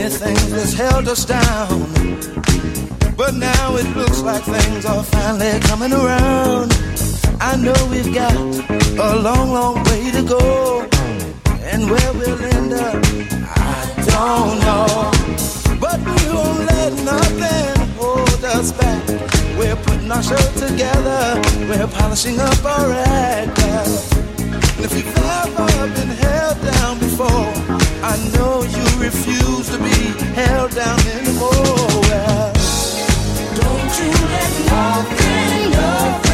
many things that's held us down. But now it looks like things are finally coming around. I know we've got a long, long way to go. And where we'll end up, I don't know. But we won't let nothing hold us back. We're putting our show together. We're polishing up our act. If you've ever been held down before, I know you refuse to be held down anymore. Don't you let nothing, nothing.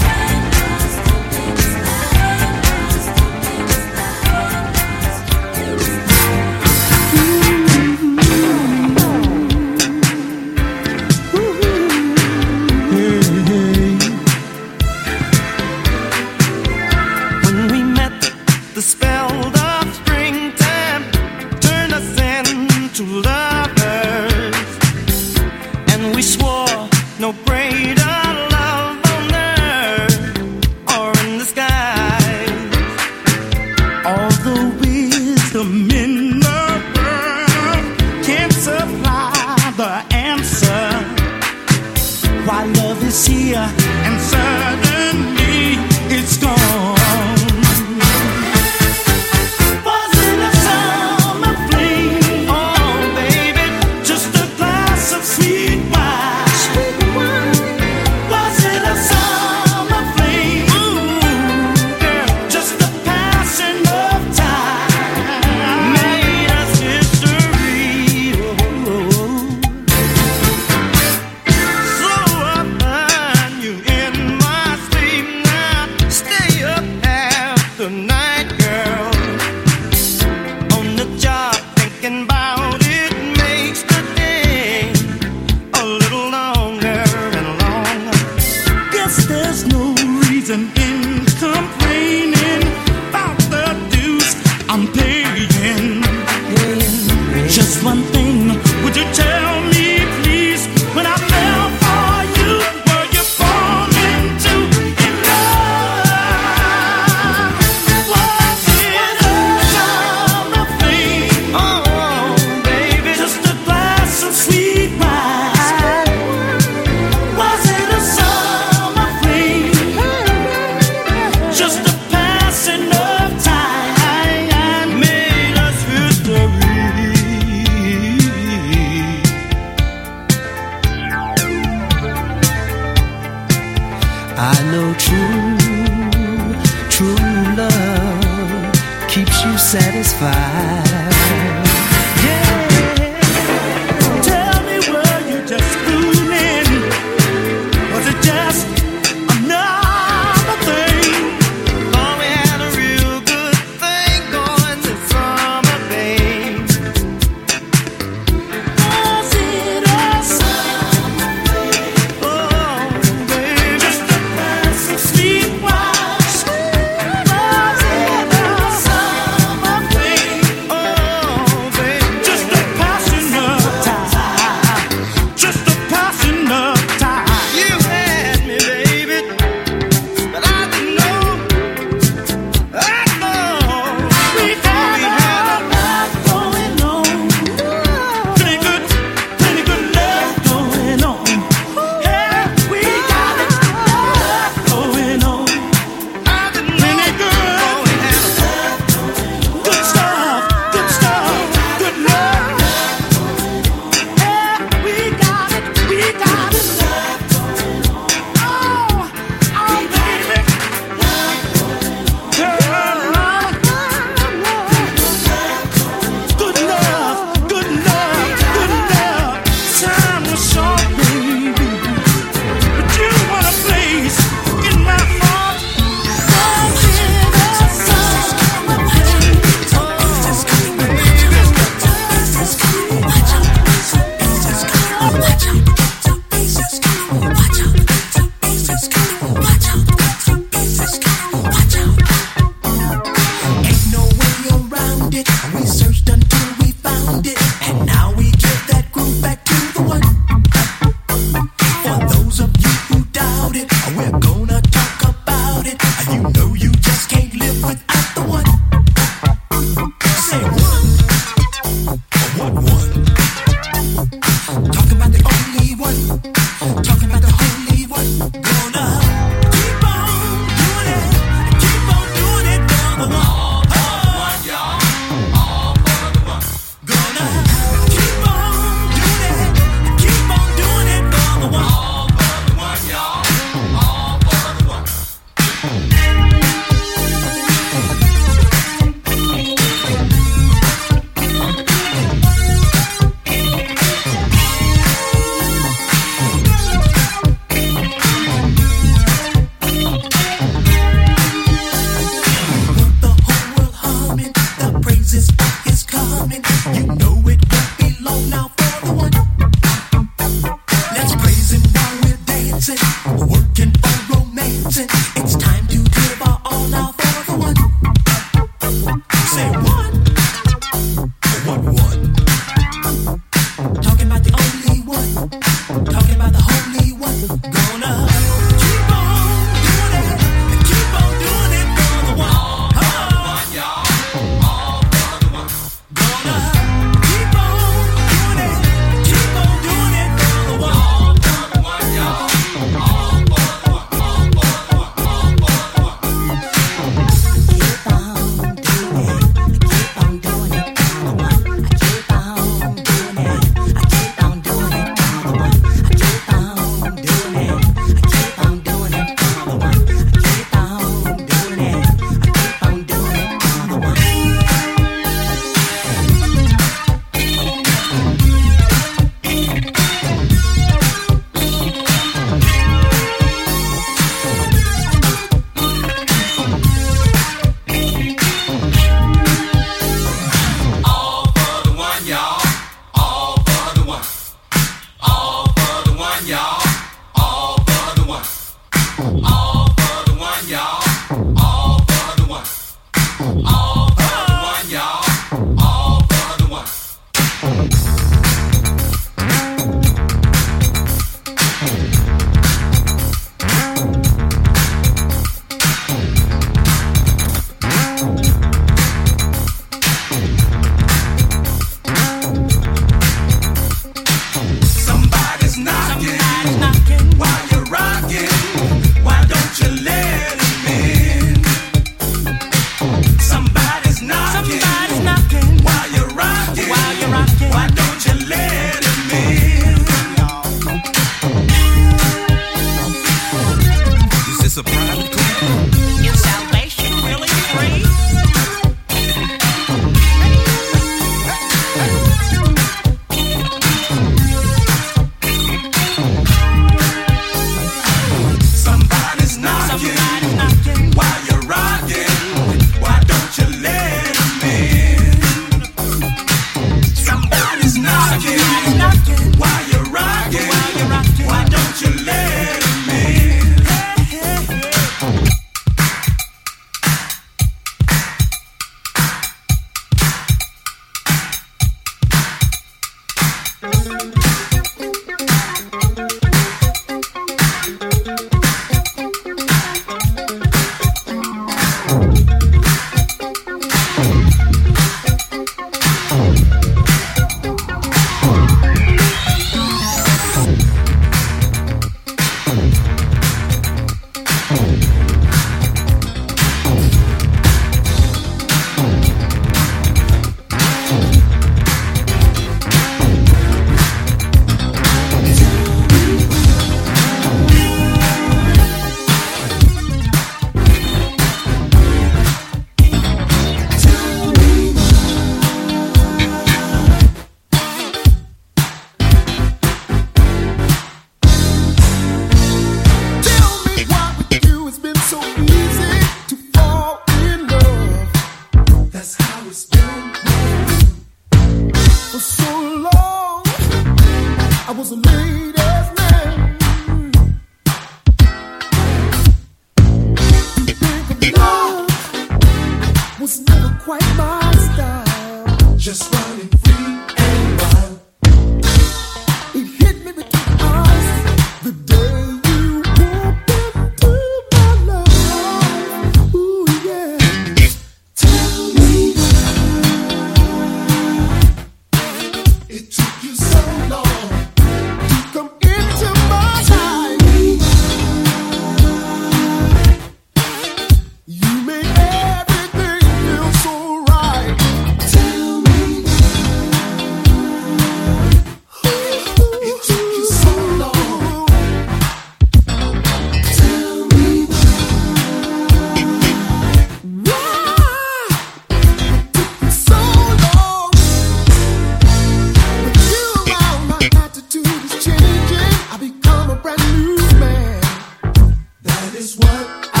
is what I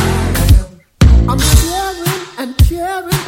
am. I'm caring and caring.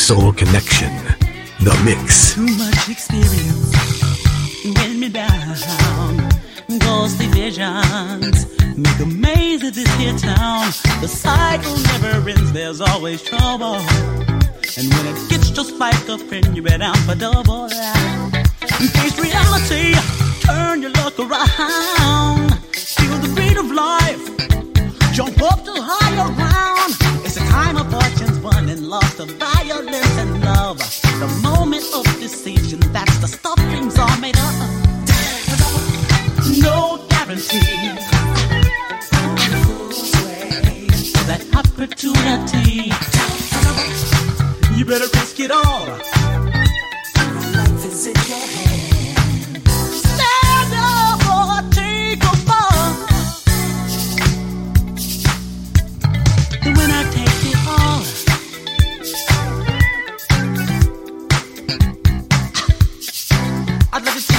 Soul Connection. The Mix. Too much experience weighing me down. Ghostly visions make a maze of this here town. The cycle never ends, there's always trouble. And when it gets just like a friend, you bet out for double. Face reality, turn your luck around. Feel the beat of life, jump up to higher ground. It's a time of fortune's won and lost of life violence and love. The moment of decision, that's the stuff things are made of. No guarantees that opportunity. You better risk it all. Life is in your hands. I got this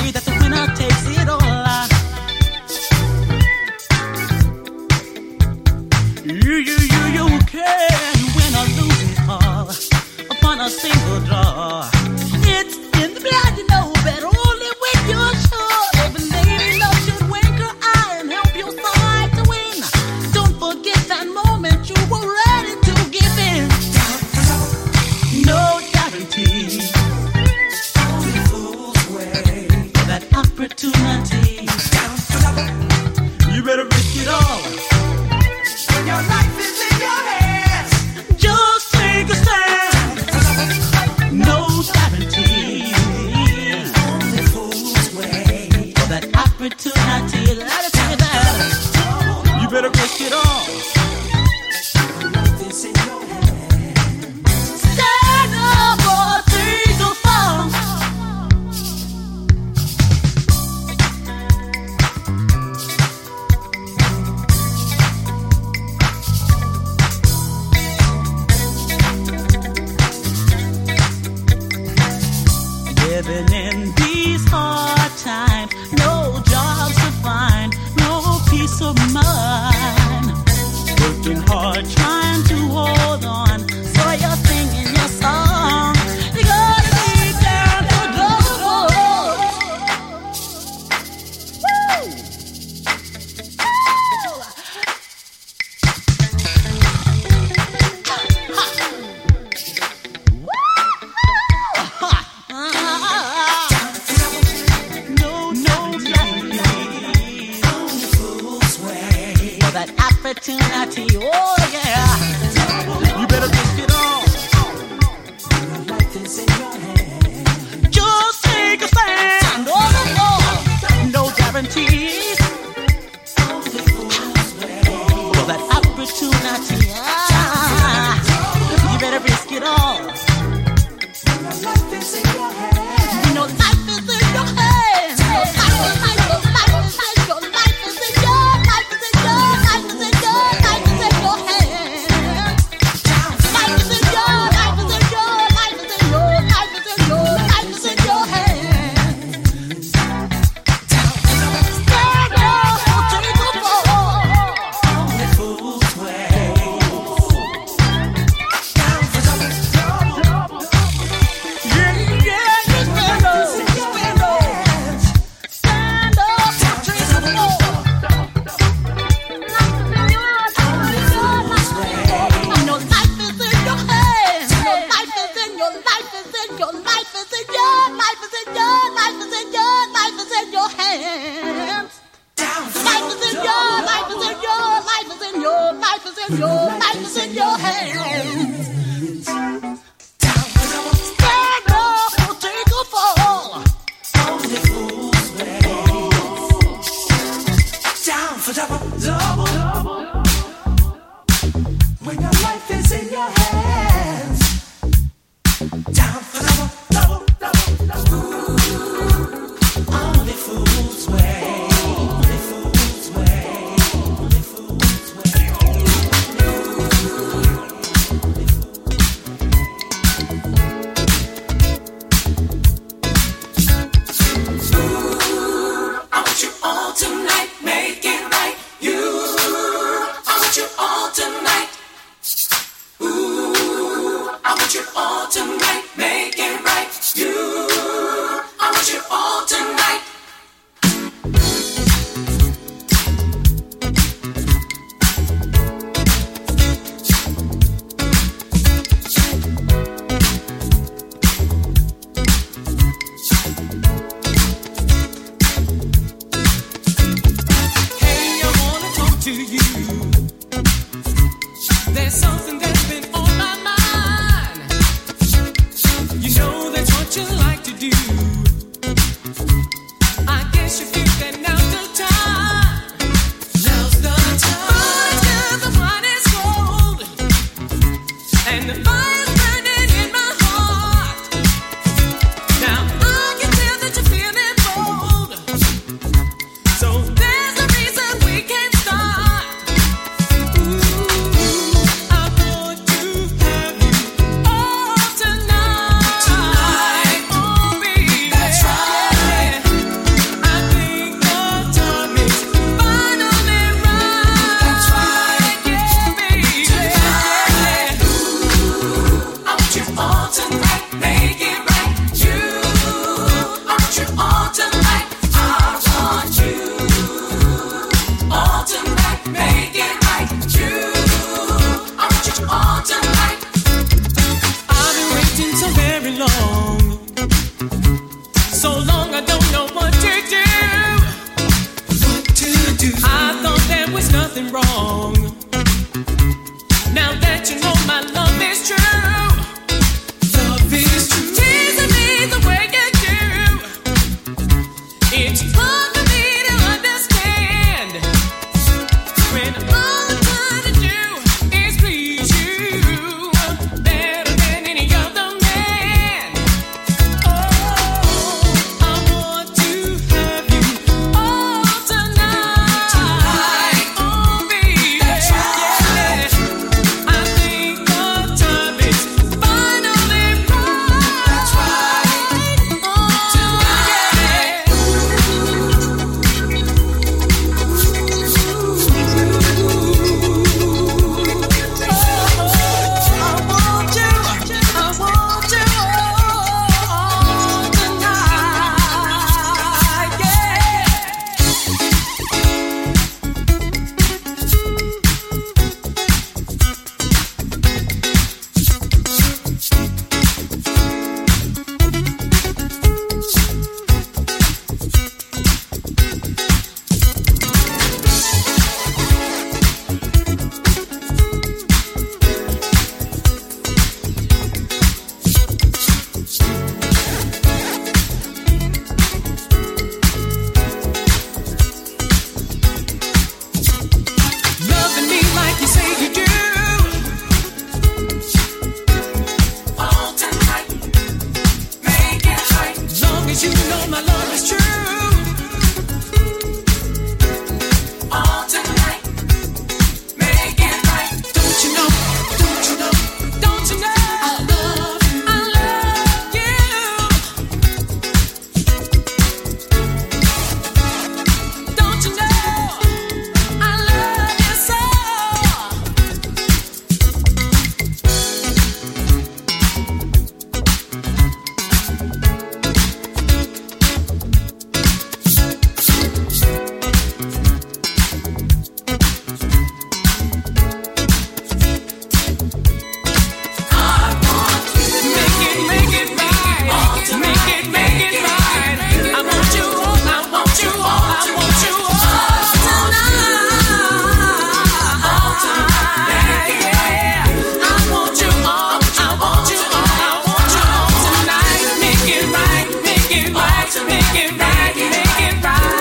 Make it right, make it right.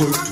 work.